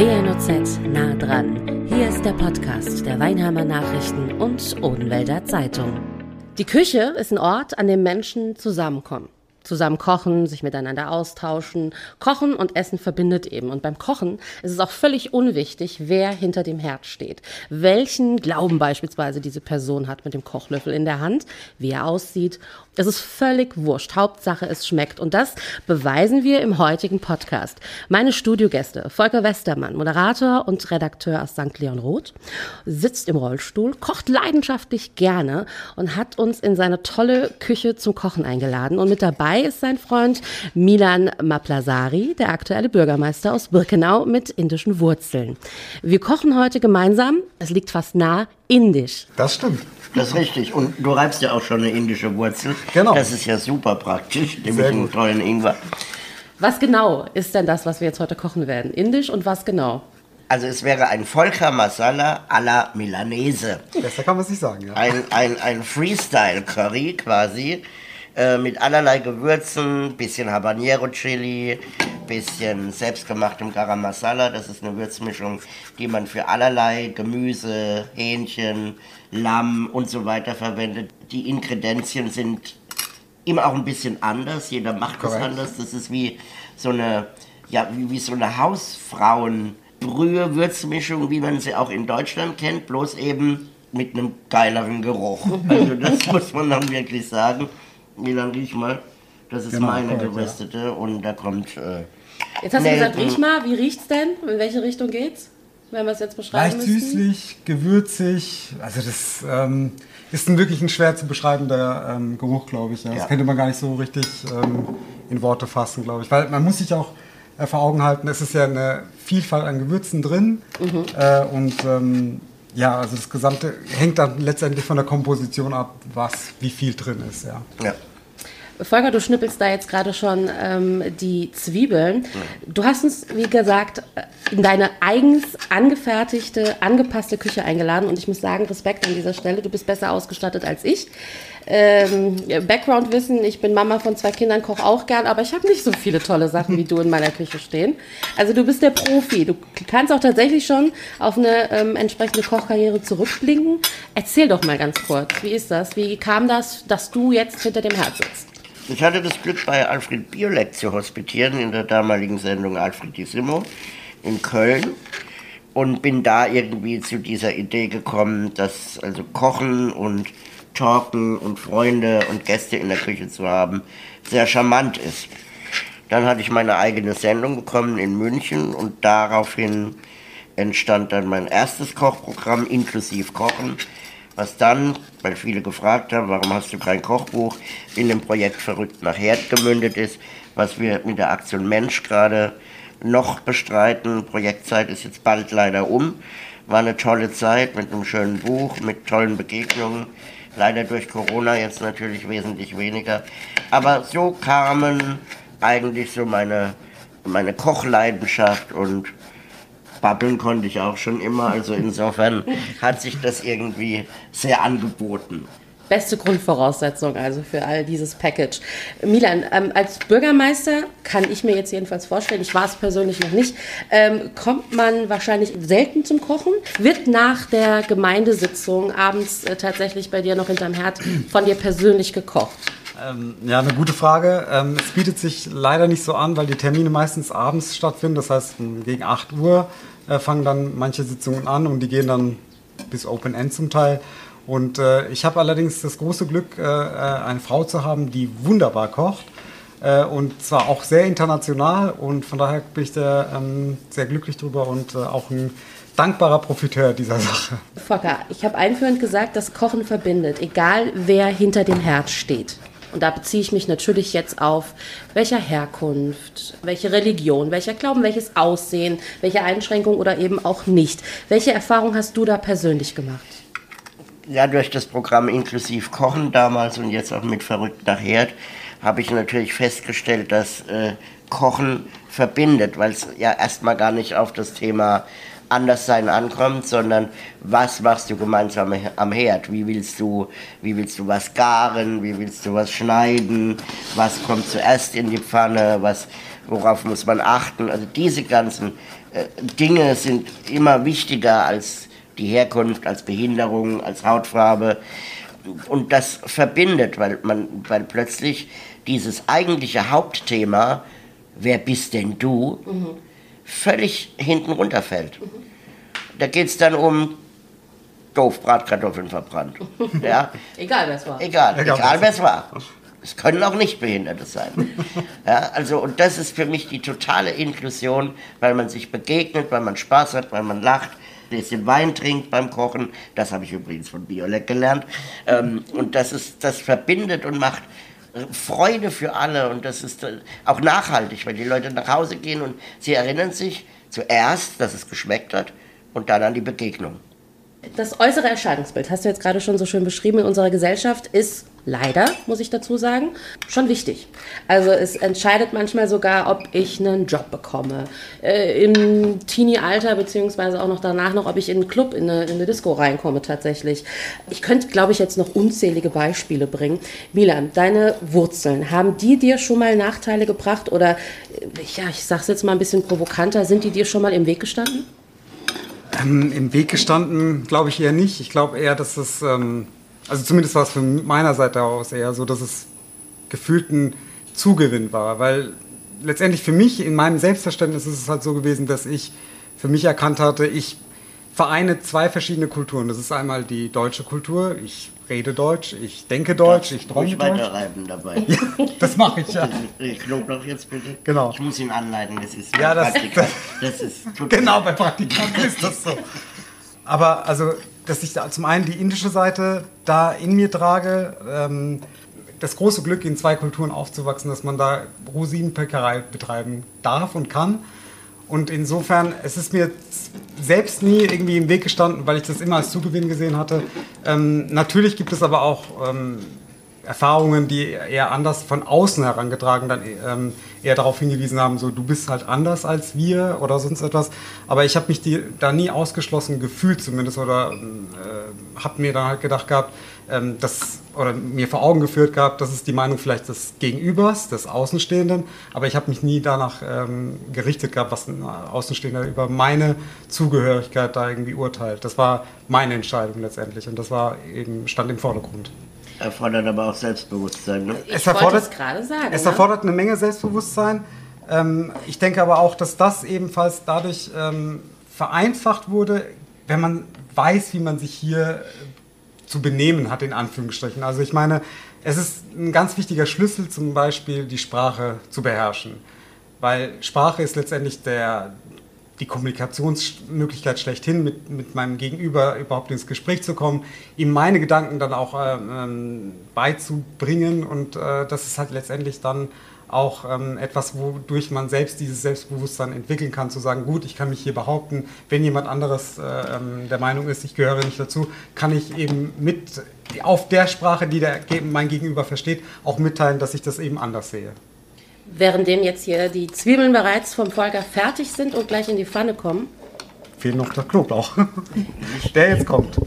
WNOZ nah dran. Hier ist der Podcast der Weinheimer Nachrichten und Odenwälder Zeitung. Die Küche ist ein Ort, an dem Menschen zusammenkommen zusammen kochen, sich miteinander austauschen. Kochen und Essen verbindet eben. Und beim Kochen ist es auch völlig unwichtig, wer hinter dem Herd steht. Welchen Glauben beispielsweise diese Person hat mit dem Kochlöffel in der Hand, wie er aussieht. Es ist völlig wurscht. Hauptsache, es schmeckt. Und das beweisen wir im heutigen Podcast. Meine Studiogäste, Volker Westermann, Moderator und Redakteur aus St. Leon Roth, sitzt im Rollstuhl, kocht leidenschaftlich gerne und hat uns in seine tolle Küche zum Kochen eingeladen. Und mit dabei Dabei ist sein Freund Milan Maplasari, der aktuelle Bürgermeister aus Birkenau mit indischen Wurzeln. Wir kochen heute gemeinsam, es liegt fast nah, indisch. Das stimmt. Das ist richtig. Und du reibst ja auch schon eine indische Wurzel. Genau. Das ist ja super praktisch, nämlich einen tollen Ingwer. Was genau ist denn das, was wir jetzt heute kochen werden? Indisch und was genau? Also es wäre ein Volker Masala à la Milanese. Besser kann man es nicht sagen, ja. Ein, ein, ein Freestyle-Curry quasi äh, mit allerlei Gewürzen, bisschen Habanero Chili, bisschen selbstgemachtem Garam Masala. Das ist eine Würzmischung, die man für allerlei Gemüse, Hähnchen, Lamm und so weiter verwendet. Die Ingredienzien sind immer auch ein bisschen anders. Jeder macht es anders. Das ist wie so eine, ja, wie, wie so eine Hausfrauenbrühe, Würzmischung, wie man sie auch in Deutschland kennt, bloß eben mit einem geileren Geruch. Also das muss man dann wirklich sagen. Milan, riech mal. Das ist genau, meine korrekt, geröstete ja. und da kommt. Äh, jetzt hast du gesagt, riech mal, wie riecht's denn? In welche Richtung geht's? Wenn wir es jetzt beschreiben Leicht müssten? süßlich, gewürzig. Also das ähm, ist ein wirklich ein schwer zu beschreibender ähm, Geruch, glaube ich. Ja. Das ja. könnte man gar nicht so richtig ähm, in Worte fassen, glaube ich. Weil man muss sich auch äh, vor Augen halten, es ist ja eine Vielfalt an Gewürzen drin. Mhm. Äh, und ähm, ja, also das Gesamte hängt dann letztendlich von der Komposition ab, was, wie viel drin ist. Ja. ja. Volker, du schnippelst da jetzt gerade schon ähm, die Zwiebeln. Du hast uns, wie gesagt, in deine eigens angefertigte, angepasste Küche eingeladen und ich muss sagen, Respekt an dieser Stelle, du bist besser ausgestattet als ich. Ähm, Background-Wissen, ich bin Mama von zwei Kindern, koche auch gern, aber ich habe nicht so viele tolle Sachen wie du in meiner Küche stehen. Also du bist der Profi, du kannst auch tatsächlich schon auf eine ähm, entsprechende Kochkarriere zurückblicken. Erzähl doch mal ganz kurz, wie ist das? Wie kam das, dass du jetzt hinter dem Herz sitzt? Ich hatte das Glück, bei Alfred Biolek zu hospitieren, in der damaligen Sendung Alfredissimo in Köln. Und bin da irgendwie zu dieser Idee gekommen, dass also Kochen und Talken und Freunde und Gäste in der Küche zu haben sehr charmant ist. Dann hatte ich meine eigene Sendung bekommen in München und daraufhin entstand dann mein erstes Kochprogramm inklusive Kochen was dann, weil viele gefragt haben, warum hast du kein Kochbuch, in dem Projekt Verrückt nach Herd gemündet ist, was wir mit der Aktion Mensch gerade noch bestreiten. Projektzeit ist jetzt bald leider um. War eine tolle Zeit mit einem schönen Buch, mit tollen Begegnungen. Leider durch Corona jetzt natürlich wesentlich weniger. Aber so kamen eigentlich so meine, meine Kochleidenschaft und babbeln konnte ich auch schon immer. Also insofern hat sich das irgendwie sehr angeboten beste Grundvoraussetzung also für all dieses Package. Milan, ähm, als Bürgermeister kann ich mir jetzt jedenfalls vorstellen, ich war es persönlich noch nicht, ähm, kommt man wahrscheinlich selten zum Kochen? Wird nach der Gemeindesitzung abends äh, tatsächlich bei dir noch hinterm Herd von dir persönlich gekocht? Ähm, ja, eine gute Frage. Ähm, es bietet sich leider nicht so an, weil die Termine meistens abends stattfinden. Das heißt, gegen 8 Uhr äh, fangen dann manche Sitzungen an und die gehen dann bis Open End zum Teil. Und äh, ich habe allerdings das große Glück, äh, eine Frau zu haben, die wunderbar kocht. Und zwar auch sehr international. Und von daher bin ich da ähm, sehr glücklich drüber und auch ein dankbarer Profiteur dieser Sache. Volker, ich habe einführend gesagt, dass Kochen verbindet, egal wer hinter dem Herd steht. Und da beziehe ich mich natürlich jetzt auf welcher Herkunft, welche Religion, welcher Glauben, welches Aussehen, welche Einschränkung oder eben auch nicht. Welche Erfahrung hast du da persönlich gemacht? Ja, durch das Programm Inklusiv Kochen damals und jetzt auch mit Verrückt nach Herd habe ich natürlich festgestellt, dass äh, Kochen verbindet, weil es ja erstmal gar nicht auf das Thema Anderssein ankommt, sondern was machst du gemeinsam am Herd? Wie willst du, wie willst du was garen? Wie willst du was schneiden? Was kommt zuerst in die Pfanne? Was, worauf muss man achten. Also diese ganzen äh, Dinge sind immer wichtiger als die Herkunft, als Behinderung, als Hautfarbe. Und das verbindet, weil man, weil plötzlich dieses eigentliche Hauptthema, wer bist denn du, mhm. Völlig hinten runterfällt. Da geht es dann um doof Bratkartoffeln verbrannt. Ja? egal wer es war. Egal, egal, egal wer es war. Es können auch nicht Behinderte sein. Ja, also, und das ist für mich die totale Inklusion, weil man sich begegnet, weil man Spaß hat, weil man lacht, ein bisschen Wein trinkt beim Kochen. Das habe ich übrigens von Biolek gelernt. Ähm, und das, ist, das verbindet und macht Freude für alle. Und das ist äh, auch nachhaltig, weil die Leute nach Hause gehen und sie erinnern sich zuerst, dass es geschmeckt hat und dann an die Begegnung. Das äußere Erscheinungsbild, hast du jetzt gerade schon so schön beschrieben, in unserer Gesellschaft ist leider, muss ich dazu sagen, schon wichtig. Also es entscheidet manchmal sogar, ob ich einen Job bekomme. Äh, Im Teenie-Alter, beziehungsweise auch noch danach noch, ob ich in einen Club, in eine, in eine Disco reinkomme tatsächlich. Ich könnte, glaube ich, jetzt noch unzählige Beispiele bringen. Milan, deine Wurzeln, haben die dir schon mal Nachteile gebracht oder, äh, ja, ich sage es jetzt mal ein bisschen provokanter, sind die dir schon mal im Weg gestanden? Ähm, Im Weg gestanden glaube ich eher nicht. Ich glaube eher, dass es, ähm, also zumindest war es von meiner Seite aus eher so, dass es gefühlt ein Zugewinn war, weil letztendlich für mich, in meinem Selbstverständnis ist es halt so gewesen, dass ich für mich erkannt hatte, ich vereine zwei verschiedene Kulturen. Das ist einmal die deutsche Kultur. Ich rede Deutsch, ich denke Deutsch, ich träume Deutsch. weiterreiben dabei. Ja, das mache ich ja. Knoblauch jetzt bitte. Genau. Ich muss ihn anleiten, das ist ja, das, das, das ist Genau, bei Praktikanten ist das so. Aber also, dass ich da zum einen die indische Seite da in mir trage, ähm, das große Glück, in zwei Kulturen aufzuwachsen, dass man da Rosinenpöckerei betreiben darf und kann. Und insofern, es ist mir selbst nie irgendwie im Weg gestanden, weil ich das immer als Zugewinn gesehen hatte. Ähm, natürlich gibt es aber auch ähm, Erfahrungen, die eher anders von außen herangetragen dann ähm, eher darauf hingewiesen haben, so du bist halt anders als wir oder sonst etwas. Aber ich habe mich die, da nie ausgeschlossen gefühlt zumindest oder äh, habe mir dann halt gedacht gehabt, ähm, das, oder mir vor Augen geführt gehabt, das ist die Meinung vielleicht des Gegenübers, des Außenstehenden, aber ich habe mich nie danach ähm, gerichtet gehabt, was ein Außenstehender über meine Zugehörigkeit da irgendwie urteilt. Das war meine Entscheidung letztendlich und das war eben, stand im Vordergrund. Erfordert aber auch Selbstbewusstsein, ne? Ich es erfordert, es gerade sagen. Es ne? erfordert eine Menge Selbstbewusstsein. Ähm, ich denke aber auch, dass das ebenfalls dadurch ähm, vereinfacht wurde, wenn man weiß, wie man sich hier zu benehmen hat, in Anführungsstrichen. Also ich meine, es ist ein ganz wichtiger Schlüssel zum Beispiel, die Sprache zu beherrschen. Weil Sprache ist letztendlich der, die Kommunikationsmöglichkeit schlechthin, mit, mit meinem Gegenüber überhaupt ins Gespräch zu kommen, ihm meine Gedanken dann auch ähm, beizubringen und äh, das ist halt letztendlich dann auch ähm, etwas, wodurch man selbst dieses Selbstbewusstsein entwickeln kann, zu sagen, gut, ich kann mich hier behaupten, wenn jemand anderes äh, ähm, der Meinung ist, ich gehöre nicht dazu, kann ich eben mit auf der Sprache, die der, mein Gegenüber versteht, auch mitteilen, dass ich das eben anders sehe. Währenddem jetzt hier die Zwiebeln bereits vom Volker fertig sind und gleich in die Pfanne kommen. Fehlt noch der Knoblauch, der jetzt kommt.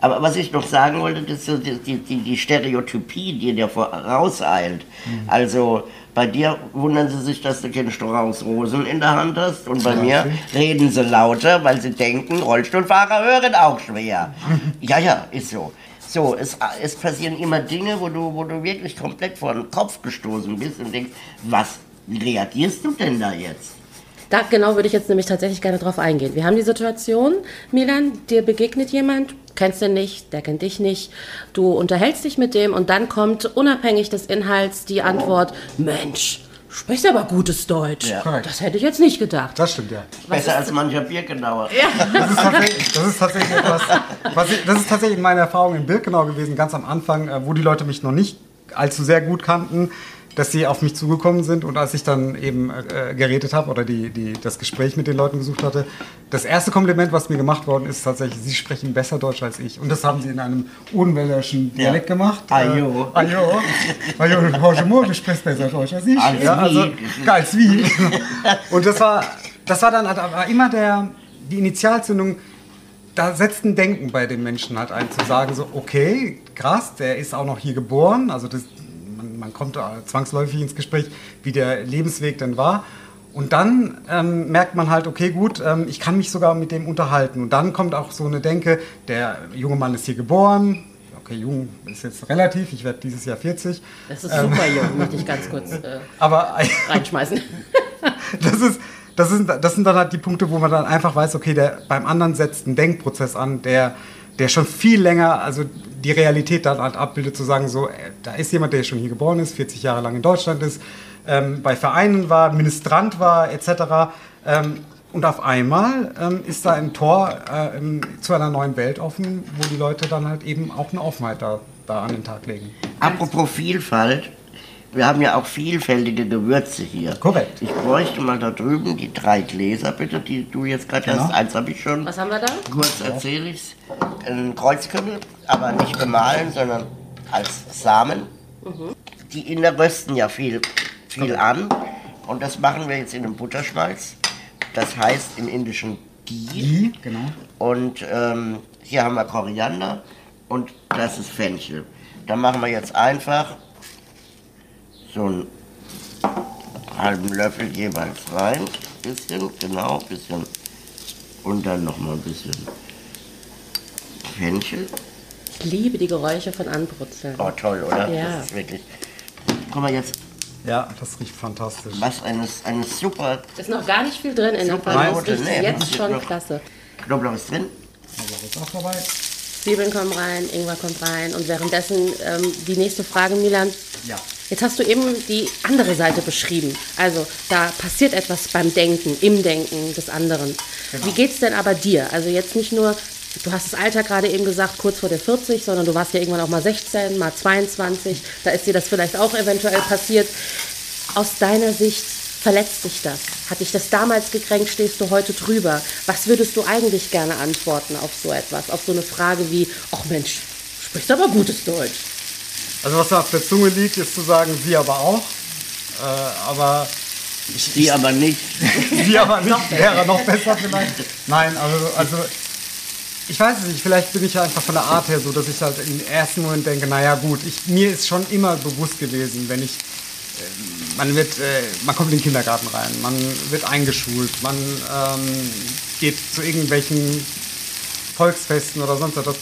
Aber was ich noch sagen wollte, das ist die, die, die Stereotypie, die dir vorauseilt. Mhm. Also bei dir wundern sie sich, dass du keinen Strauß Rosen in der Hand hast. Und bei ja, mir reden sie lauter, weil sie denken, Rollstuhlfahrer hören auch schwer. ja, ja, ist so. So, es, es passieren immer Dinge, wo du, wo du wirklich komplett vor den Kopf gestoßen bist und denkst, was reagierst du denn da jetzt? Da genau würde ich jetzt nämlich tatsächlich gerne drauf eingehen. Wir haben die Situation, Milan, dir begegnet jemand, kennst den nicht, der kennt dich nicht, du unterhältst dich mit dem und dann kommt unabhängig des Inhalts die Antwort, Mensch, sprichst aber gutes Deutsch. Ja. Das hätte ich jetzt nicht gedacht. Das stimmt, ja. Was Besser als mancher Birkenauer. Ja. Das, ist tatsächlich, das ist tatsächlich etwas, ich, das ist tatsächlich meine Erfahrung in Birkenau gewesen, ganz am Anfang, äh, wo die Leute mich noch nicht allzu sehr gut kannten dass sie auf mich zugekommen sind und als ich dann eben äh, geredet habe oder die, die, das Gespräch mit den Leuten gesucht hatte, das erste Kompliment, was mir gemacht worden ist, tatsächlich, sie sprechen besser Deutsch als ich. Und das haben sie in einem unwälderischen Dialekt ja. gemacht. Ajo. Äh, Ajo. Ajo, Ajo, du sprichst besser Deutsch als ich. Als ja, also, als wie. Und das war, das war dann war immer der, die Initialzündung, da setzt ein Denken bei den Menschen halt ein, zu sagen so, okay, krass, der ist auch noch hier geboren, also das, man, man kommt zwangsläufig ins Gespräch, wie der Lebensweg denn war. Und dann ähm, merkt man halt, okay, gut, ähm, ich kann mich sogar mit dem unterhalten. Und dann kommt auch so eine Denke, der junge Mann ist hier geboren. Okay, jung ist jetzt relativ, ich werde dieses Jahr 40. Das ist super ähm, jung, möchte ich ganz kurz äh, aber, reinschmeißen. das, ist, das, ist, das sind dann halt die Punkte, wo man dann einfach weiß, okay, der, beim anderen setzt einen Denkprozess an, der, der schon viel länger, also die Realität dann halt abbildet, zu sagen, so, äh, da ist jemand, der schon hier geboren ist, 40 Jahre lang in Deutschland ist, ähm, bei Vereinen war, Ministrant war etc. Ähm, und auf einmal ähm, ist da ein Tor äh, zu einer neuen Welt offen, wo die Leute dann halt eben auch eine Offenheit da, da an den Tag legen. Apropos Vielfalt, wir haben ja auch vielfältige Gewürze hier. Korrekt. Ich bräuchte mal da drüben die drei Gläser, bitte, die du jetzt gerade genau. hast. Eins habe ich schon. Was haben wir da? Kurz erzähle ich es. Ein Kreuzkümmel, aber nicht bemahlen, sondern als Samen. Mhm. Die Inder rösten ja viel viel an. Und das machen wir jetzt in einem Butterschmalz. Das heißt im indischen Ghee. Ghee genau. Und ähm, hier haben wir Koriander und das ist Fenchel. Da machen wir jetzt einfach so einen halben Löffel jeweils rein. Bisschen, genau, bisschen. Und dann nochmal ein bisschen Fenchel. Ich liebe die Geräusche von Anbrutzeln. Oh, toll, oder? Ja. Das ist wirklich. Guck mal jetzt ja, das riecht fantastisch. Was eine, eine super. Ist noch gar nicht viel drin in der Pfanne. Das riecht nee, jetzt schon klasse. Knoblauch ist drin. Knoblauch ist auch dabei. Zwiebeln kommen rein, Ingwer kommt rein. Und währenddessen ähm, die nächste Frage, Milan. Ja. Jetzt hast du eben die andere Seite beschrieben. Also da passiert etwas beim Denken, im Denken des anderen. Genau. Wie geht es denn aber dir? Also jetzt nicht nur, du hast das Alter gerade eben gesagt, kurz vor der 40, sondern du warst ja irgendwann auch mal 16, mal 22. Da ist dir das vielleicht auch eventuell passiert. Aus deiner Sicht verletzt dich das? Hat dich das damals gekränkt? Stehst du heute drüber? Was würdest du eigentlich gerne antworten auf so etwas? Auf so eine Frage wie, ach Mensch, sprichst aber gutes Deutsch. Also was auf der Zunge liegt, ist zu sagen, sie aber auch. Äh, aber ich, sie aber nicht. sie aber nicht, wäre noch besser vielleicht. Nein, also, also ich weiß es nicht, vielleicht bin ich einfach von der Art her so, dass ich halt im ersten Moment denke, naja gut, ich, mir ist schon immer bewusst gewesen, wenn ich, äh, man wird, äh, man kommt in den Kindergarten rein, man wird eingeschult, man ähm, geht zu irgendwelchen Volksfesten oder sonst etwas.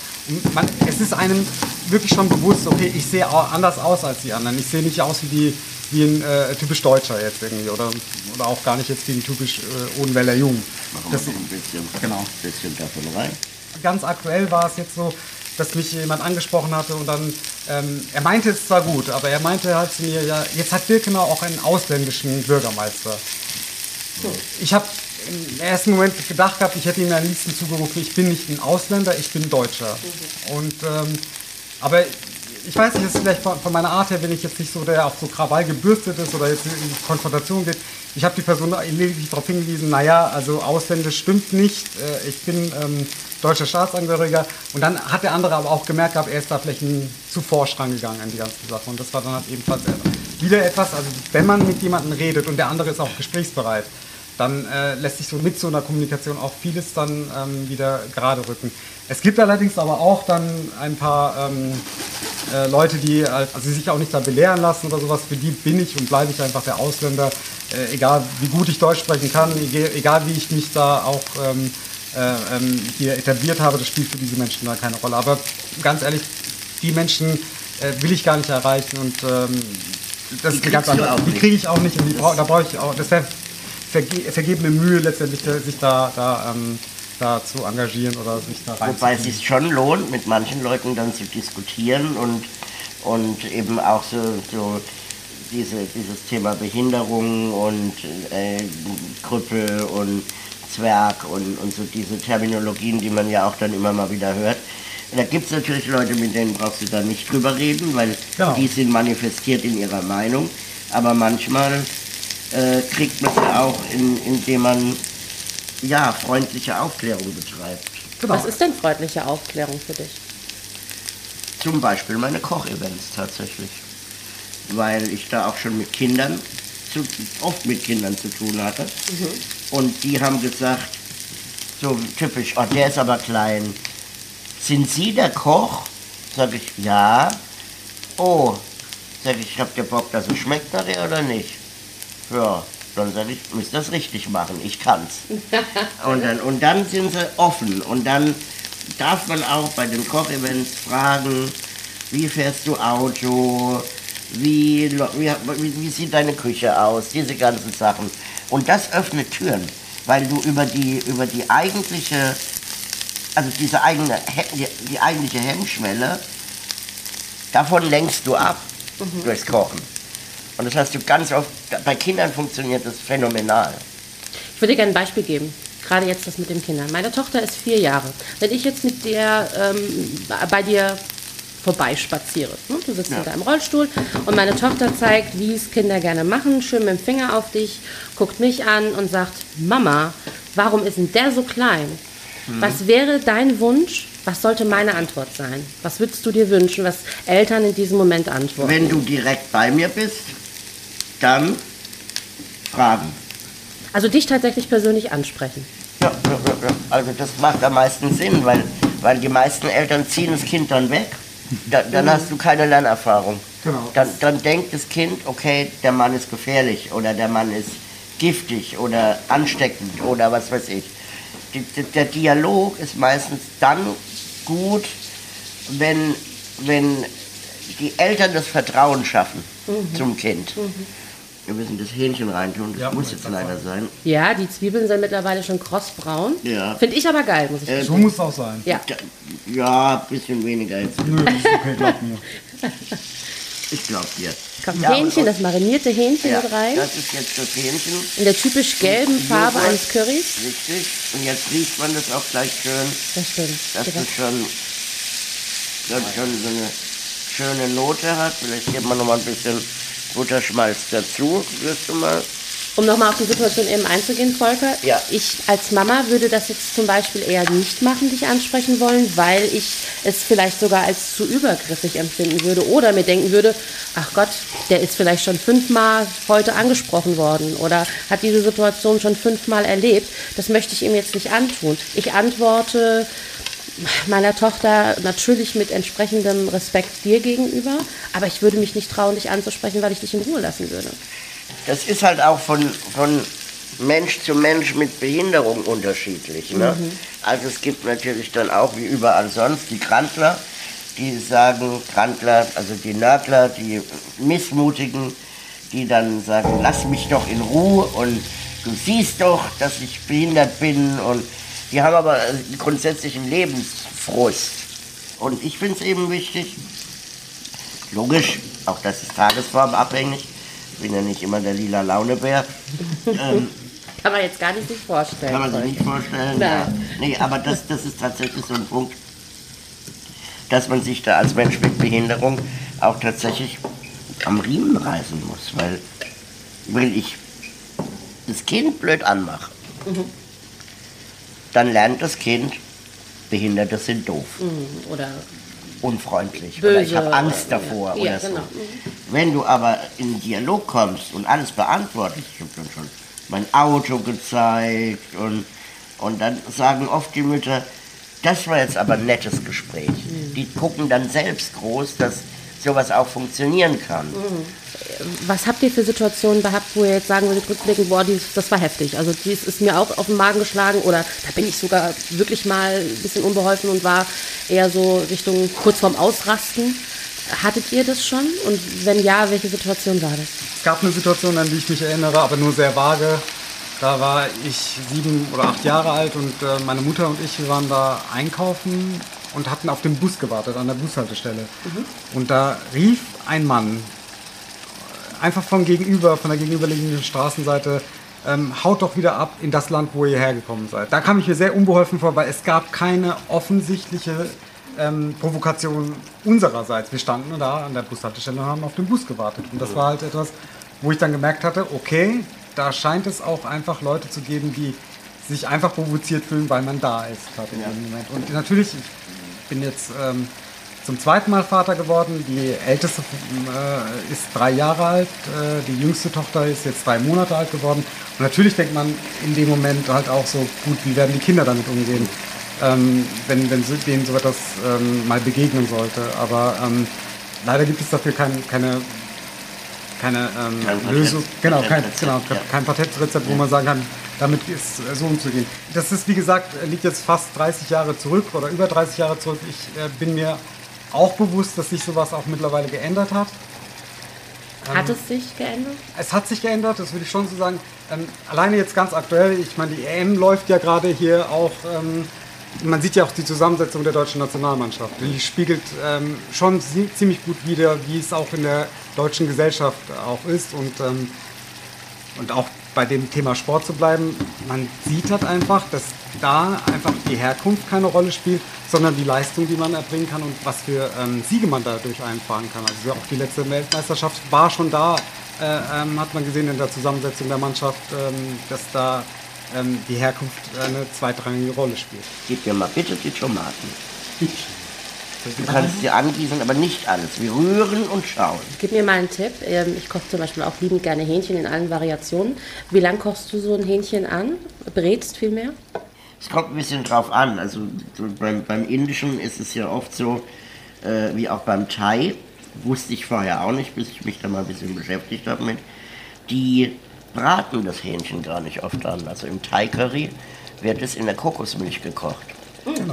Man, es ist einem wirklich schon bewusst, okay, ich sehe anders aus als die anderen. Ich sehe nicht aus wie, die, wie ein äh, typisch Deutscher jetzt irgendwie oder, oder auch gar nicht jetzt wie ein typisch äh, Odenwälder Jung. Machen wir das, noch ein bisschen, genau. ein bisschen davon rein. Ganz aktuell war es jetzt so, dass mich jemand angesprochen hatte und dann, ähm, er meinte es zwar gut, aber er meinte halt zu mir, ja, jetzt hat Birkenau auch einen ausländischen Bürgermeister. Ich habe im ersten Moment gedacht gehabt, ich hätte ihm am liebsten zugerufen, ich bin nicht ein Ausländer, ich bin Deutscher. Mhm. Und, ähm, aber ich weiß nicht, ist vielleicht von, von, meiner Art her, wenn ich jetzt nicht so, der auch so Krawall gebürstet ist oder jetzt in Konfrontation geht, ich habe die Person lediglich darauf hingewiesen, naja, also ausländisch stimmt nicht, äh, ich bin ähm, deutscher Staatsangehöriger. Und dann hat der andere aber auch gemerkt, er ist da vielleicht zu forsch rangegangen an die ganze Sache. Und das war dann halt ebenfalls wieder etwas, also wenn man mit jemandem redet und der andere ist auch gesprächsbereit, dann äh, lässt sich so mit so einer Kommunikation auch vieles dann ähm, wieder gerade rücken. Es gibt allerdings aber auch dann ein paar ähm, äh, Leute, die also sich auch nicht da belehren lassen oder sowas. Für die bin ich und bleibe ich einfach der Ausländer, äh, egal wie gut ich Deutsch sprechen kann, egal wie ich mich da auch ähm, äh, ähm, hier etabliert habe. Das spielt für diese Menschen da keine Rolle. Aber ganz ehrlich, die Menschen äh, will ich gar nicht erreichen und ähm, das die ist eine ganz andere. Die kriege ich auch nicht und die bra da brauche ich auch. Das wäre verge vergebene Mühe letztendlich, sich da, da, ähm, da zu engagieren oder sich da rein. Wobei es sich schon lohnt, mit manchen Leuten dann zu diskutieren und, und eben auch so, so diese, dieses Thema Behinderung und äh, Krüppel und Zwerg und, und so diese Terminologien, die man ja auch dann immer mal wieder hört. Da gibt es natürlich Leute, mit denen brauchst du da nicht drüber reden, weil genau. die sind manifestiert in ihrer Meinung. Aber manchmal äh, kriegt man ja auch, in, indem man ja, freundliche Aufklärung betreibt. Genau. Was ist denn freundliche Aufklärung für dich? Zum Beispiel meine Kochevents tatsächlich. Weil ich da auch schon mit Kindern, zu, oft mit Kindern zu tun hatte. Mhm. Und die haben gesagt, so typisch, oh, der ist aber klein. Sind Sie der Koch? Sag ich, ja. Oh, Sag ich, habt ihr Bock, dass es schmeckt nachher oder nicht? Ja, dann sage ich, müsst das richtig machen, ich kann's. und, dann, und dann sind sie offen und dann darf man auch bei den Kochevents fragen, wie fährst du Auto, wie, wie, wie sieht deine Küche aus, diese ganzen Sachen. Und das öffnet Türen, weil du über die, über die eigentliche, also diese eigene, die, die eigentliche Hemmschwelle, davon lenkst du ab mhm. durchs Kochen. Und das hast du ganz oft, bei Kindern funktioniert das phänomenal. Ich würde dir gerne ein Beispiel geben. Gerade jetzt das mit den Kindern. Meine Tochter ist vier Jahre. Wenn ich jetzt mit der ähm, bei dir vorbeispaziere. Ne? Du sitzt ja. in deinem Rollstuhl und meine Tochter zeigt, wie es Kinder gerne machen, schön mit dem Finger auf dich, guckt mich an und sagt, Mama, warum ist denn der so klein? Mhm. Was wäre dein Wunsch? Was sollte meine Antwort sein? Was würdest du dir wünschen, was Eltern in diesem Moment antworten? Wenn du direkt bei mir bist, dann fragen. Also dich tatsächlich persönlich ansprechen. Ja, ja, ja, also das macht am meisten Sinn, weil, weil die meisten Eltern ziehen das Kind dann weg. Da, dann hast du keine Lernerfahrung. Genau. Dann, dann denkt das Kind, okay, der Mann ist gefährlich oder der Mann ist giftig oder ansteckend oder was weiß ich. Die, der Dialog ist meistens dann gut, wenn, wenn die Eltern das Vertrauen schaffen mhm. zum Kind. Mhm. Wir müssen das Hähnchen reintun, das ja, muss jetzt leider sein. Ja, die Zwiebeln sind mittlerweile schon krossbraun. Ja. Finde ich aber geil, muss ich sagen. Äh, so muss es auch sein. Ja, ja ein bisschen weniger jetzt. Nö, ist okay, glaub mir. Ich glaube dir. Kommt ja, Hähnchen, das marinierte Hähnchen ja, mit rein. Das ist jetzt das Hähnchen. In der typisch gelben Farbe eines Currys. Richtig. Und jetzt riecht man das auch gleich schön. Das stimmt. Dass das schon, das schon so eine schöne Note hat. Vielleicht gibt man noch mal ein bisschen Butterschmalz dazu, wirst du mal. Um nochmal auf die Situation eben einzugehen, Volker. Ja. Ich als Mama würde das jetzt zum Beispiel eher nicht machen, dich ansprechen wollen, weil ich es vielleicht sogar als zu übergriffig empfinden würde oder mir denken würde, ach Gott, der ist vielleicht schon fünfmal heute angesprochen worden oder hat diese Situation schon fünfmal erlebt. Das möchte ich ihm jetzt nicht antun. Ich antworte meiner Tochter natürlich mit entsprechendem Respekt dir gegenüber, aber ich würde mich nicht trauen, dich anzusprechen, weil ich dich in Ruhe lassen würde. Das ist halt auch von, von Mensch zu Mensch mit Behinderung unterschiedlich. Ne? Mhm. Also es gibt natürlich dann auch wie überall sonst die Krantler, die sagen, Krantler, also die Nörgler, die Missmutigen, die dann sagen, lass mich doch in Ruhe und du siehst doch, dass ich behindert bin und die haben aber grundsätzlichen Lebensfrust. Und ich finde es eben wichtig, logisch, auch das ist tagesformabhängig, ich bin ja nicht immer der lila Launebär. ähm, kann man jetzt gar nicht sich vorstellen. Kann man sich nicht vorstellen. Ja. Nee, aber das, das ist tatsächlich so ein Punkt, dass man sich da als Mensch mit Behinderung auch tatsächlich am Riemen reißen muss, weil, weil ich das Kind blöd anmache. Mhm dann lernt das Kind, Behinderte sind doof. Mhm, oder unfreundlich böse, oder ich habe Angst oder, davor ja, oder so. Genau. Mhm. Wenn du aber in Dialog kommst und alles beantwortest, ich habe dann schon mein Auto gezeigt und, und dann sagen oft die Mütter, das war jetzt aber ein nettes Gespräch. Mhm. Die gucken dann selbst groß, dass sowas auch funktionieren kann. Mhm. Was habt ihr für Situationen gehabt, wo ihr jetzt sagen würdet, rückblickend, boah, dies, das war heftig. Also dies ist mir auch auf den Magen geschlagen oder da bin ich sogar wirklich mal ein bisschen unbeholfen und war eher so Richtung kurz vorm Ausrasten. Hattet ihr das schon? Und wenn ja, welche Situation war das? Es gab eine Situation, an die ich mich erinnere, aber nur sehr vage. Da war ich sieben oder acht Jahre alt und äh, meine Mutter und ich waren da einkaufen und hatten auf den Bus gewartet an der Bushaltestelle. Mhm. Und da rief ein Mann einfach von gegenüber, von der gegenüberliegenden Straßenseite, ähm, haut doch wieder ab in das Land, wo ihr hergekommen seid. Da kam ich mir sehr unbeholfen vor, weil es gab keine offensichtliche ähm, Provokation unsererseits. Wir standen da an der Bushaltestelle und haben auf den Bus gewartet. Und das war halt etwas, wo ich dann gemerkt hatte, okay, da scheint es auch einfach Leute zu geben, die sich einfach provoziert fühlen, weil man da ist gerade in dem Moment. Und natürlich, ich bin jetzt ähm, zum zweiten Mal Vater geworden. Die älteste äh, ist drei Jahre alt, äh, die jüngste Tochter ist jetzt drei Monate alt geworden. Und natürlich denkt man in dem Moment halt auch so, gut, wie werden die Kinder damit umgehen, ähm, wenn, wenn denen so etwas ähm, mal begegnen sollte. Aber ähm, leider gibt es dafür kein, keine keine ähm, Kein Patent- Lösung, genau, kein, Patentrezept, genau, ja. kein Patentrezept, wo man sagen kann, damit ist so umzugehen. Das ist, wie gesagt, liegt jetzt fast 30 Jahre zurück oder über 30 Jahre zurück. Ich äh, bin mir auch bewusst, dass sich sowas auch mittlerweile geändert hat. Hat es sich geändert? Es hat sich geändert, das würde ich schon so sagen. Ähm, alleine jetzt ganz aktuell, ich meine, die EM läuft ja gerade hier auch. Ähm, man sieht ja auch die Zusammensetzung der deutschen Nationalmannschaft. Die spiegelt ähm, schon zie- ziemlich gut wider, wie es auch in der deutschen Gesellschaft auch ist. Und, ähm, und auch bei dem Thema Sport zu bleiben, man sieht halt einfach, dass da einfach die Herkunft keine Rolle spielt, sondern die Leistung, die man erbringen kann und was für ähm, Siege man dadurch einfahren kann. Also auch die letzte Weltmeisterschaft war schon da, äh, ähm, hat man gesehen in der Zusammensetzung der Mannschaft, ähm, dass da ähm, die Herkunft eine zweitrangige Rolle spielt. Gib mir mal bitte die Tomaten. Du kannst sie angießen, aber nicht alles. Wir rühren und schauen. Gib mir mal einen Tipp. Ähm, Ich koche zum Beispiel auch liebend gerne Hähnchen in allen Variationen. Wie lang kochst du so ein Hähnchen an? Brätst vielmehr? Es kommt ein bisschen drauf an. Also so beim, beim Indischen ist es ja oft so, äh, wie auch beim Thai, wusste ich vorher auch nicht, bis ich mich da mal ein bisschen beschäftigt habe mit. Die braten das Hähnchen gar nicht oft an. Also im Thai-Curry wird es in der Kokosmilch gekocht.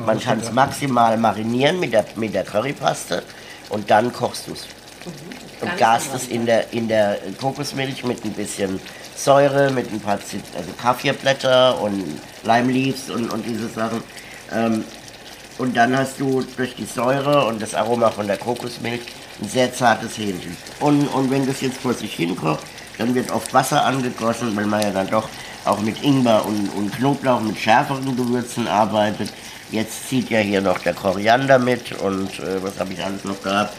Man kann es maximal marinieren mit der, mit der Currypaste und dann kochst du es. Und Ganz gast normal. es in der, in der Kokosmilch mit ein bisschen Säure, mit ein paar Zit also Kaffeeblätter und Lime Leaves und, und diese Sachen. Ähm, und dann hast du durch die Säure und das Aroma von der Kokosmilch ein sehr zartes Hähnchen. Und, und wenn das jetzt vor sich hinkocht, dann wird oft Wasser angegossen, weil man ja dann doch auch mit Ingwer und, und Knoblauch, mit schärferen Gewürzen arbeitet. Jetzt zieht ja hier noch der Koriander mit und äh, was habe ich alles noch gehabt?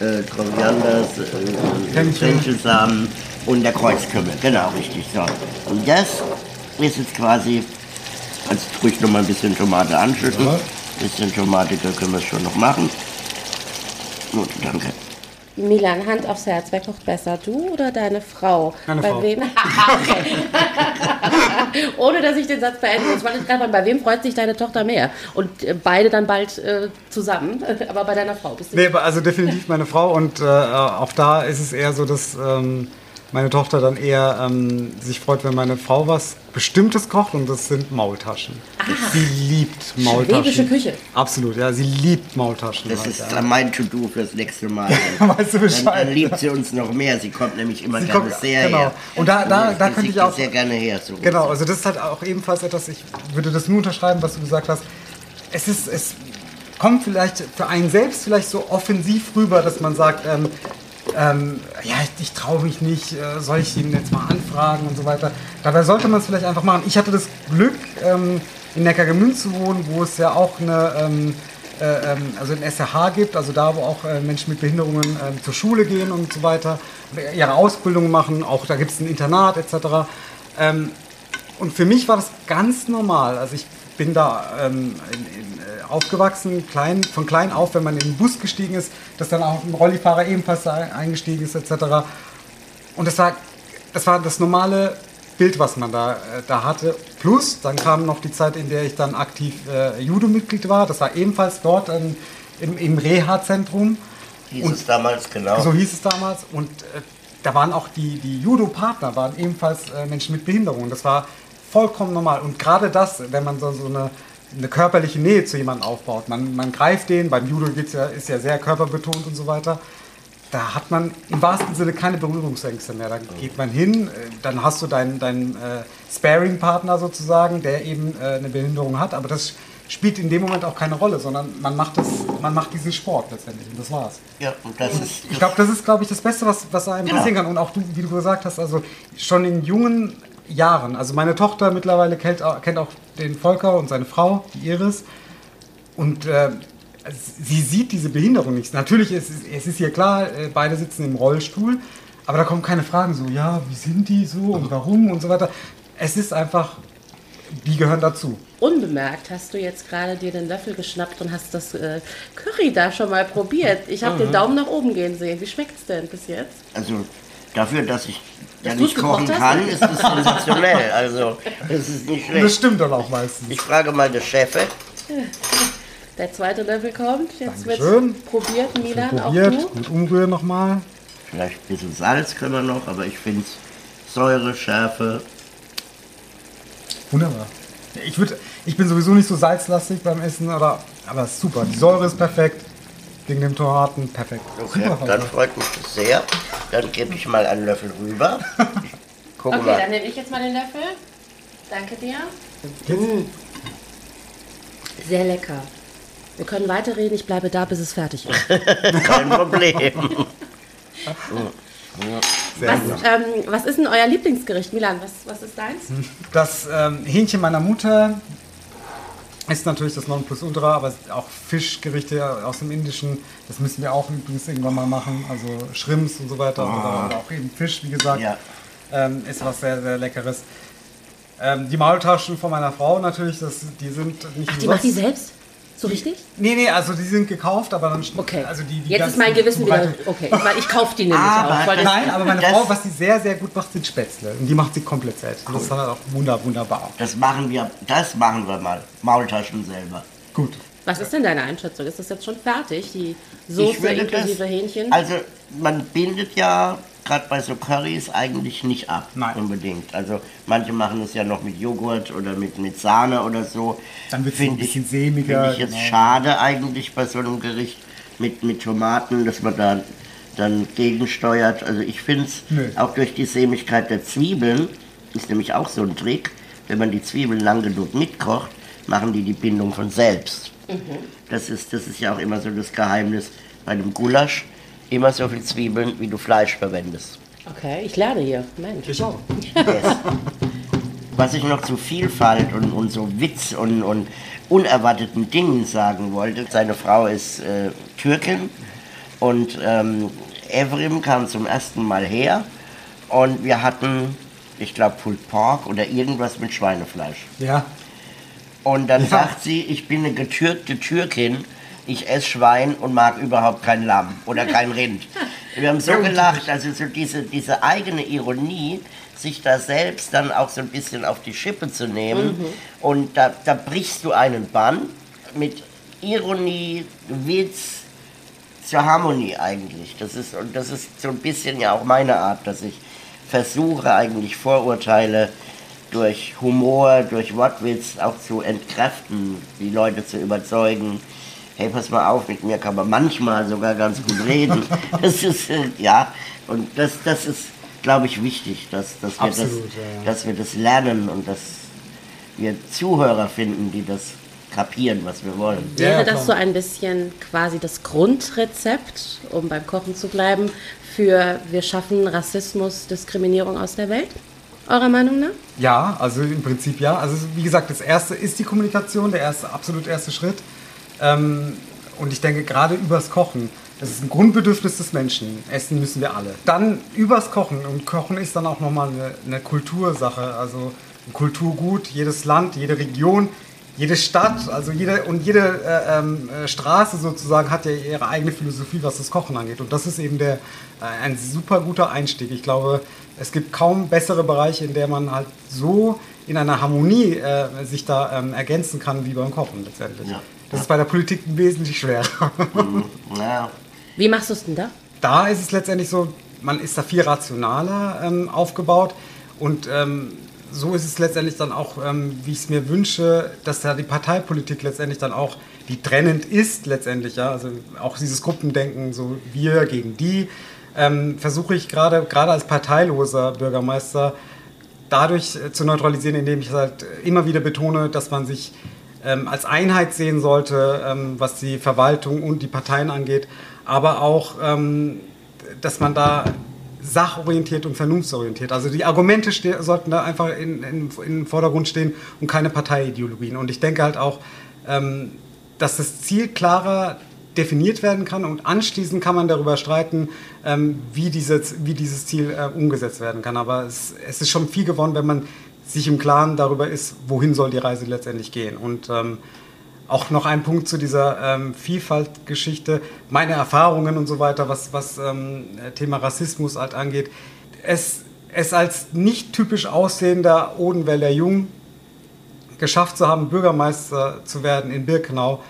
Äh, Koriander, äh. Fenchelsamen und der Kreuzkümmel. Genau, richtig. So. Und das ist jetzt quasi, also ruhig noch mal ein bisschen Tomate anschütten. Ja. Ein bisschen Tomate, da können wir es schon noch machen. Gut, danke. Milan, Hand aufs Herz, wer kocht besser, du oder deine Frau? Meine bei Frau. Wem? Ohne dass ich den Satz beenden muss. weil ich gerade mal, Bei wem freut sich deine Tochter mehr? Und äh, beide dann bald äh, zusammen, aber bei deiner Frau bist du Nee, also definitiv meine Frau und äh, auch da ist es eher so, dass ähm, meine Tochter dann eher ähm, sich freut, wenn meine Frau was Bestimmtes kocht und das sind Maultaschen. Sie liebt Maultaschen. Schwäbische Küche. Absolut, ja, sie liebt Maultaschen. Das halt, ist ja. mein To-Do fürs nächste Mal. Weißt du Dann, Bescheid. dann liebt sie uns noch mehr. Sie kommt nämlich immer Sie gerne kommt- sehr genau. her. Und da- da- Sie da könnte ich auch- sehr gerne her. So Genau, also das ist halt auch ebenfalls etwas, ich würde das nur unterschreiben, was du gesagt hast. Es ist, es kommt vielleicht für einen selbst vielleicht so offensiv rüber, dass man sagt, ähm, ähm, ja, ich, ich traue mich nicht, äh, soll ich ihn jetzt mal anfragen und so weiter. Dabei sollte man es vielleicht einfach machen. Ich hatte das Glück, ähm, in Neckargemünd zu wohnen, wo es ja auch eine, ähm, äh, ähm, also ein SRH gibt, also da, wo auch äh, Menschen mit Behinderungen ähm, zur Schule gehen und so weiter, ihre Ausbildung machen, auch da gibt es ein Internat etc. Ähm, und für mich war das ganz normal. Also ich bin da ähm, in, in, äh, aufgewachsen, klein, von klein auf, wenn man in den Bus gestiegen ist, dass dann auch ein Rollifahrer ebenfalls eingestiegen ist, etc. Und das war, das war das normale Bild, was man da, äh, da hatte. Plus, dann kam noch die Zeit, in der ich dann aktiv äh, Judo-Mitglied war. Das war ebenfalls dort ähm, im, im Reha-Zentrum. Hieß es damals genau. So hieß es damals. Und äh, da waren auch die, die Judo-Partner, waren ebenfalls äh, Menschen mit Behinderung. Das war vollkommen normal. Und gerade das, wenn man so, so eine, eine körperliche Nähe zu jemandem aufbaut, man, man greift den, beim Judo geht's ja, ist ja sehr körperbetont und so weiter, da hat man im wahrsten Sinne keine Berührungsängste mehr. Da geht man hin, äh, dann hast du deinen, deinen äh, Sparing-Partner sozusagen, der eben äh, eine Behinderung hat, aber das spielt in dem Moment auch keine Rolle, sondern man macht, das, man macht diesen Sport letztendlich und das war's. Ja, und das ist. Ich glaube, das ist, glaube ich, das Beste, was, was einem Genau. passieren kann. Und auch du, wie du gesagt hast, also schon in jungen Jahren. Also meine Tochter mittlerweile kennt, kennt auch den Volker und seine Frau, die Iris. Und äh, sie sieht diese Behinderung nicht. Natürlich ist es, es ist ihr klar, äh, beide sitzen im Rollstuhl, aber da kommen keine Fragen so, ja, wie sind die so und warum und so weiter. Es ist einfach, die gehören dazu. Unbemerkt hast du jetzt gerade dir den Löffel geschnappt und hast das äh, Curry da schon mal probiert. Ich habe den Daumen nach oben gehen sehen. Wie schmeckt's denn bis jetzt? Also dafür, dass ich ja Dass nicht du's kochen kann, ist es sensationell. Also das ist nicht Und das schlecht. stimmt dann auch meistens. Ich frage mal den Chef. Der zweite Löffel kommt. Jetzt wird probiert, Milan, auch Probiert, du. gut umrühren nochmal. Vielleicht ein bisschen Salz können wir noch, aber ich finde Säure, Schärfe. Wunderbar. Ich, würd, ich bin sowieso nicht so salzlastig beim Essen, aber, aber super. Die Säure ist perfekt. Wegen dem Tomaten perfekt. Okay, super, dann freut mich das sehr. Dann gebe ich mal einen Löffel rüber. Guck Okay, mal. dann nehme ich jetzt mal den Löffel. Danke dir. Sehr lecker. Wir können weiterreden, ich bleibe da, bis es fertig ist. Kein Problem. Sehr Was, ähm, was ist denn euer Lieblingsgericht, Milan? Was, was ist deins? Das ähm, Hähnchen meiner Mutter ist natürlich das Nonplusultra, aber auch Fischgerichte aus dem Indischen, das müssen wir auch übrigens irgendwann mal machen. Also Shrimps und so weiter oder, oder auch eben Fisch, wie gesagt, Ja. ähm, ist was sehr, sehr Leckeres. Ähm, die Maultaschen von meiner Frau natürlich, das, die sind nicht Ach, die macht die selbst? So richtig? Nee, nee, also die sind gekauft, aber dann... Okay. Also die, die Jetzt ist mein Gewissen wieder. Okay, weil ich kaufe die nämlich Aber auch. Weil das, Nein, aber meine Das- Frau, was sie sehr, sehr gut macht, sind Spätzle. Und die macht sie komplett selbst. Und das ist dann auch wunder, wunderbar. Das machen wir, das machen wir mal. Maultaschen selber. Gut. was ist denn deine Einschätzung? Ist das jetzt schon fertig? Die Soße inklusive das- Hähnchen? Also man bindet ja gerade bei so Currys eigentlich nicht ab. Nein. Unbedingt. Also manche machen es ja noch mit Joghurt oder mit, mit Sahne oder so. Dann wird's so ein Finde ich- bisschen sämiger, Finde ich jetzt genau. schade eigentlich bei so einem Gericht mit, mit Tomaten, dass man da dann gegensteuert. Also ich finde es auch durch die Sämigkeit der Zwiebeln, ist nämlich auch so ein Trick, wenn man die Zwiebeln lang genug mitkocht, machen die die Bindung von selbst. Das ist, das ist ja auch immer so das Geheimnis bei einem Gulasch. Immer so viel Zwiebeln, wie du Fleisch verwendest. okay, ich lerne hier. Mensch. Ich auch. Yes. Was ich noch zu Vielfalt und, und so Witz und, und unerwarteten Dingen sagen wollte. Seine Frau ist äh, Türkin und ähm, Evrim kam zum ersten Mal her und wir hatten, ich glaube, Pulled Pork oder irgendwas mit Schweinefleisch. Ja. Und dann Ja. sagt sie, ich bin eine getürkte Türkin, ich esse Schwein und mag überhaupt kein Lamm oder kein Rind. Wir haben so gelacht, also so diese, diese eigene Ironie, sich da selbst dann auch so ein bisschen auf die Schippe zu nehmen. Und da, da brichst du einen Bann mit Ironie, Witz, zur Harmonie eigentlich. Das ist, und das ist so ein bisschen ja auch meine Art, dass ich versuche eigentlich Vorurteile durch Humor, durch Wortwitz auch zu entkräften, die Leute zu überzeugen. Hey, pass mal auf, mit mir kann man manchmal sogar ganz gut reden. Das ist, äh, ja, und das, das ist, glaube ich, wichtig, dass, dass, wir das, Absolut, ja, ja. dass wir das lernen und dass wir Zuhörer finden, die das kapieren, was wir wollen. Ja, Wäre ja, das klar. so ein bisschen quasi das Grundrezept, um beim Kochen zu bleiben, für wir schaffen Rassismus, Diskriminierung aus der Welt? Eurer Meinung nach? Ja, also im Prinzip ja. Also wie gesagt, das erste ist die Kommunikation, der erste, absolut erste Schritt. Ähm, und ich denke gerade übers Kochen, das ist ein Grundbedürfnis des Menschen. Essen müssen wir alle. Dann übers Kochen und Kochen ist dann auch nochmal eine, eine Kultursache, also ein Kulturgut. Jedes Land, jede Region, jede Stadt, also jede und jede äh, ähm, äh, Straße sozusagen hat ja ihre eigene Philosophie, was das Kochen angeht. Und das ist eben der äh, ein super guter Einstieg. Ich glaube, es gibt kaum bessere Bereiche, in der man halt so in einer Harmonie äh, sich da ähm, ergänzen kann wie beim Kochen letztendlich. Ja. Das ist bei der Politik wesentlich schwerer. Ja, Wie machst du es denn da? da ist es letztendlich so, man ist da viel rationaler ähm, aufgebaut. Und ähm, so ist es letztendlich dann auch, ähm, wie ich es mir wünsche, dass da die Parteipolitik letztendlich dann auch die trennend ist letztendlich, ja, also auch dieses Gruppendenken, so wir gegen die, ähm, versuche ich gerade gerade als parteiloser Bürgermeister dadurch äh, zu neutralisieren, indem ich halt immer wieder betone, dass man sich ähm, als Einheit sehen sollte, ähm, was die Verwaltung und die Parteien angeht, aber auch, ähm, dass man da sachorientiert und vernunftsorientiert. Also die Argumente sollten da einfach in, in, in den Vordergrund stehen und keine Parteiideologien. Und ich denke halt auch, ähm, dass das Ziel klarer definiert werden kann und anschließend kann man darüber streiten, ähm, wie, dieses, wie dieses Ziel äh, umgesetzt werden kann. Aber es, es ist schon viel gewonnen, wenn man sich im Klaren darüber ist, wohin soll die Reise letztendlich gehen. Und ähm, auch noch ein Punkt zu dieser ähm, Vielfaltgeschichte, meine Erfahrungen und so weiter, was, was ähm, Thema Rassismus halt angeht. Es, es als nicht typisch aussehender Odenwälder Jung geschafft zu haben, Bürgermeister zu werden in Birkenau,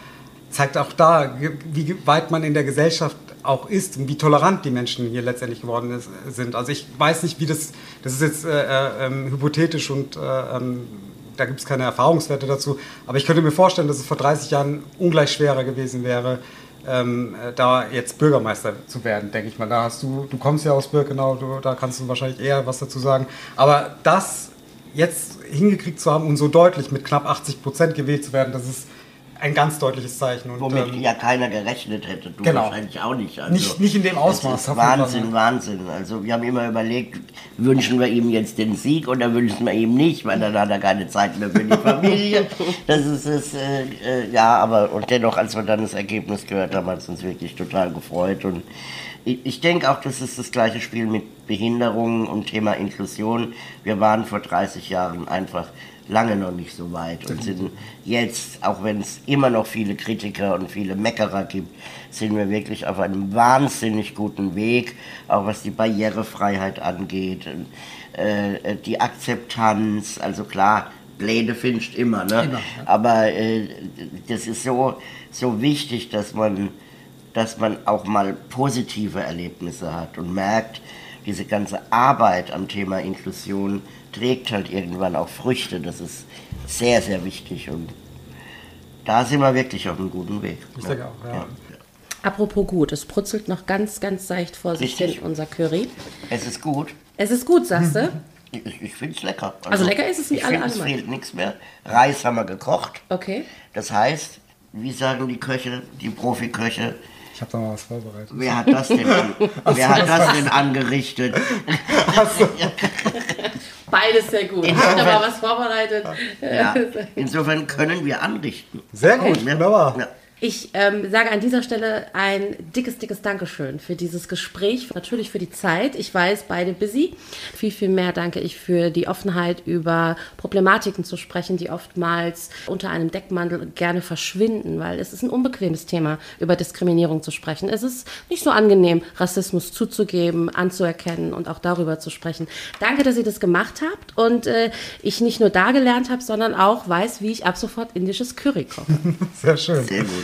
zeigt auch da, wie weit man in der Gesellschaft auch ist und wie tolerant die Menschen hier letztendlich geworden ist, sind. Also ich weiß nicht, wie das, das ist jetzt äh, äh, ähm, hypothetisch und äh, ähm, da gibt es keine Erfahrungswerte dazu, aber ich könnte mir vorstellen, dass es vor 30 Jahren ungleich schwerer gewesen wäre, ähm, äh, da jetzt Bürgermeister zu werden, denke ich mal. Da hast du, du kommst ja aus Birkenau, du, da kannst du wahrscheinlich eher was dazu sagen. Aber das jetzt hingekriegt zu haben und so deutlich mit knapp 80 Prozent gewählt zu werden, das ist ein ganz deutliches Zeichen. Und, Womit ähm, ja keiner gerechnet hätte, du genau. wahrscheinlich auch nicht. Also, nicht. Nicht in dem Ausmaß. Wahnsinn, Wahnsinn. Also wir haben immer überlegt, wünschen wir ihm jetzt den Sieg oder wünschen wir ihm nicht, weil dann hat er keine Zeit mehr für die Familie. das ist es, äh, äh, ja, aber und dennoch, als wir dann das Ergebnis gehört haben, hat es uns wirklich total gefreut und ich denke auch, das ist das gleiche Spiel mit Behinderungen und Thema Inklusion. Wir waren vor 30 Jahren einfach lange noch nicht so weit und sind jetzt, auch wenn es immer noch viele Kritiker und viele Meckerer gibt, sind wir wirklich auf einem wahnsinnig guten Weg, auch was die Barrierefreiheit angeht, äh, die Akzeptanz, also klar, Pläne findest immer, ne? Immer, ja. aber äh, das ist so, so wichtig, dass man, dass man auch mal positive Erlebnisse hat und merkt, diese ganze Arbeit am Thema Inklusion trägt halt irgendwann auch Früchte. Das ist sehr, sehr wichtig und da sind wir wirklich auf einem guten Weg. Ich denke auch, ja. ja. Apropos gut, es brutzelt noch ganz, ganz seicht vor sich hin, unser Curry. Es ist gut. Es ist gut, sagst du? Ich, ich finde es lecker. Also, also, lecker ist es nicht ich alle Es fehlt nichts mehr. Reis haben wir gekocht. Okay. Das heißt, wie sagen die Köche, die Profiköche, ich habe da mal was vorbereitet. Wer hat das denn, an, wer hat das denn angerichtet? So. Beides sehr gut. Ich habe da mal was vorbereitet. Ja. Insofern können wir anrichten. Sehr gut, wunderbar. Ja. Ich ähm, sage an dieser Stelle ein dickes, dickes Dankeschön für dieses Gespräch, natürlich für die Zeit. Ich weiß, beide busy. Viel, viel mehr danke ich für die Offenheit, über Problematiken zu sprechen, die oftmals unter einem Deckmantel gerne verschwinden, weil es ist ein unbequemes Thema, über Diskriminierung zu sprechen. Es ist nicht so angenehm, Rassismus zuzugeben, anzuerkennen und auch darüber zu sprechen. Danke, dass ihr das gemacht habt und äh, ich nicht nur da gelernt habe, sondern auch weiß, wie ich ab sofort indisches Curry koche. Sehr schön. Sehr gut.